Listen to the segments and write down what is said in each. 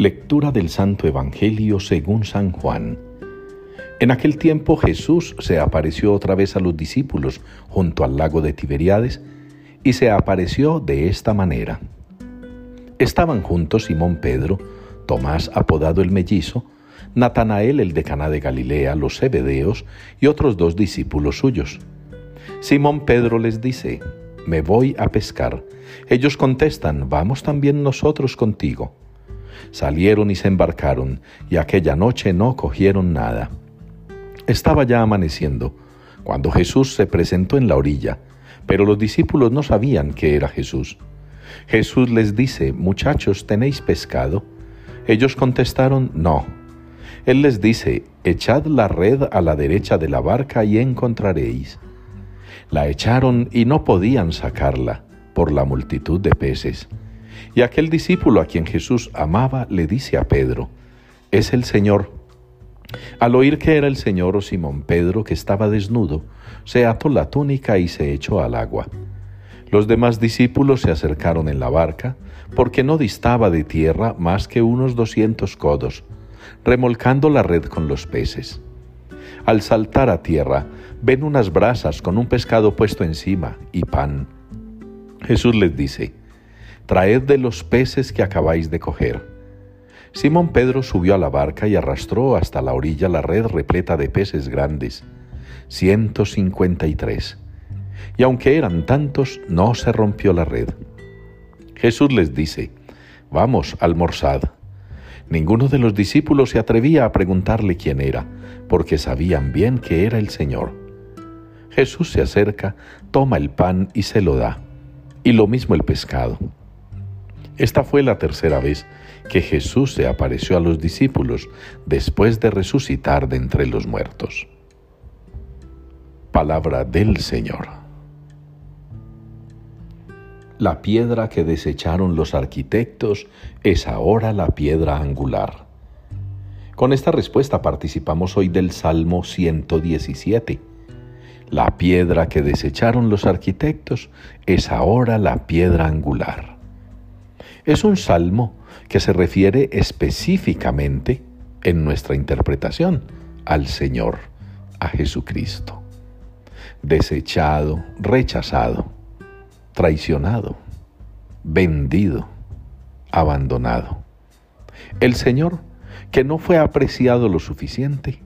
Lectura del Santo Evangelio según San Juan. En aquel tiempo Jesús se apareció otra vez a los discípulos junto al lago de Tiberiades y se apareció de esta manera. Estaban juntos Simón Pedro, Tomás apodado el mellizo, Natanael el de Caná de Galilea, los Zebedeos y otros dos discípulos suyos. Simón Pedro les dice, me voy a pescar. Ellos contestan, vamos también nosotros contigo. Salieron y se embarcaron, y aquella noche no cogieron nada. Estaba ya amaneciendo, cuando Jesús se presentó en la orilla, pero los discípulos no sabían que era Jesús. Jesús les dice, muchachos, ¿tenéis pescado? Ellos contestaron, no. Él les dice, echad la red a la derecha de la barca y encontraréis. La echaron y no podían sacarla por la multitud de peces. Y aquel discípulo a quien Jesús amaba le dice a Pedro, es el Señor. Al oír que era el Señor, Simón Pedro, que estaba desnudo, se ató la túnica y se echó al agua. Los demás discípulos se acercaron en la barca, porque no distaba de tierra más que unos doscientos codos, remolcando la red con los peces. Al saltar a tierra, ven unas brasas con un pescado puesto encima y pan. Jesús les dice, Traed de los peces que acabáis de coger. Simón Pedro subió a la barca y arrastró hasta la orilla la red repleta de peces grandes, ciento cincuenta y tres. Y aunque eran tantos, no se rompió la red. Jesús les dice, Vamos, almorzad. Ninguno de los discípulos se atrevía a preguntarle quién era, porque sabían bien que era el Señor. Jesús se acerca, toma el pan y se lo da, y lo mismo el pescado. Esta fue la tercera vez que Jesús se apareció a los discípulos después de resucitar de entre los muertos. Palabra del Señor. La piedra que desecharon los arquitectos es ahora la piedra angular. Con esta respuesta participamos hoy del Salmo 117. La piedra que desecharon los arquitectos es ahora la piedra angular. Es un salmo que se refiere específicamente en nuestra interpretación al Señor, a Jesucristo. Desechado, rechazado, traicionado, vendido, abandonado. El Señor, que no fue apreciado lo suficiente,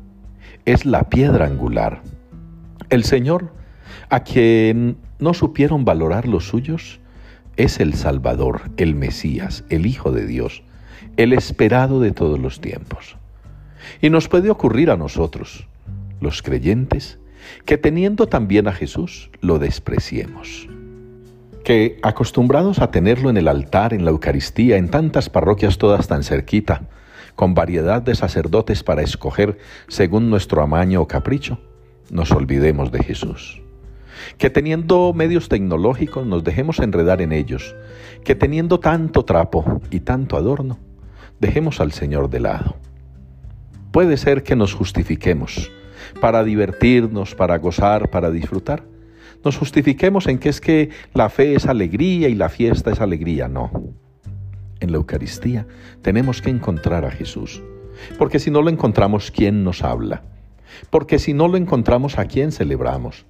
es la piedra angular. El Señor, a quien no supieron valorar los suyos, es el Salvador, el Mesías, el Hijo de Dios, el esperado de todos los tiempos. Y nos puede ocurrir a nosotros, los creyentes, que teniendo también a Jesús, lo despreciemos. Que acostumbrados a tenerlo en el altar, en la Eucaristía, en tantas parroquias todas tan cerquita, con variedad de sacerdotes para escoger según nuestro amaño o capricho, nos olvidemos de Jesús que teniendo medios tecnológicos nos dejemos enredar en ellos, que teniendo tanto trapo y tanto adorno, dejemos al Señor de lado. Puede ser que nos justifiquemos para divertirnos, para gozar, para disfrutar. Nos justifiquemos en que es que la fe es alegría y la fiesta es alegría. No. En la Eucaristía tenemos que encontrar a Jesús, porque si no lo encontramos, ¿quién nos habla? Porque si no lo encontramos, ¿a quién celebramos?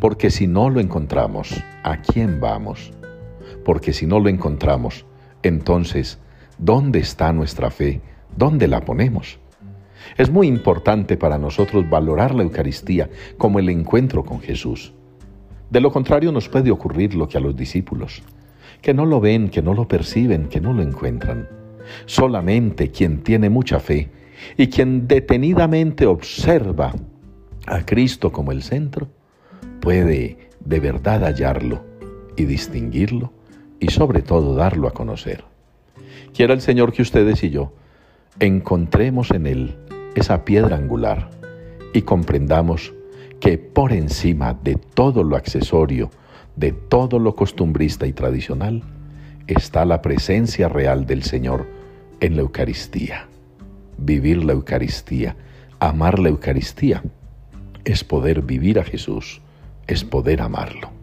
Porque si no lo encontramos, ¿a quién vamos? Porque si no lo encontramos, entonces, ¿dónde está nuestra fe? ¿Dónde la ponemos? Es muy importante para nosotros valorar la Eucaristía como el encuentro con Jesús. De lo contrario nos puede ocurrir lo que a los discípulos, que no lo ven, que no lo perciben, que no lo encuentran. Solamente quien tiene mucha fe y quien detenidamente observa a Cristo como el centro, puede de verdad hallarlo y distinguirlo y sobre todo darlo a conocer. Quiera el Señor que ustedes y yo encontremos en Él esa piedra angular y comprendamos que por encima de todo lo accesorio, de todo lo costumbrista y tradicional, está la presencia real del Señor en la Eucaristía. Vivir la Eucaristía, amar la Eucaristía, es poder vivir a Jesús es poder amarlo.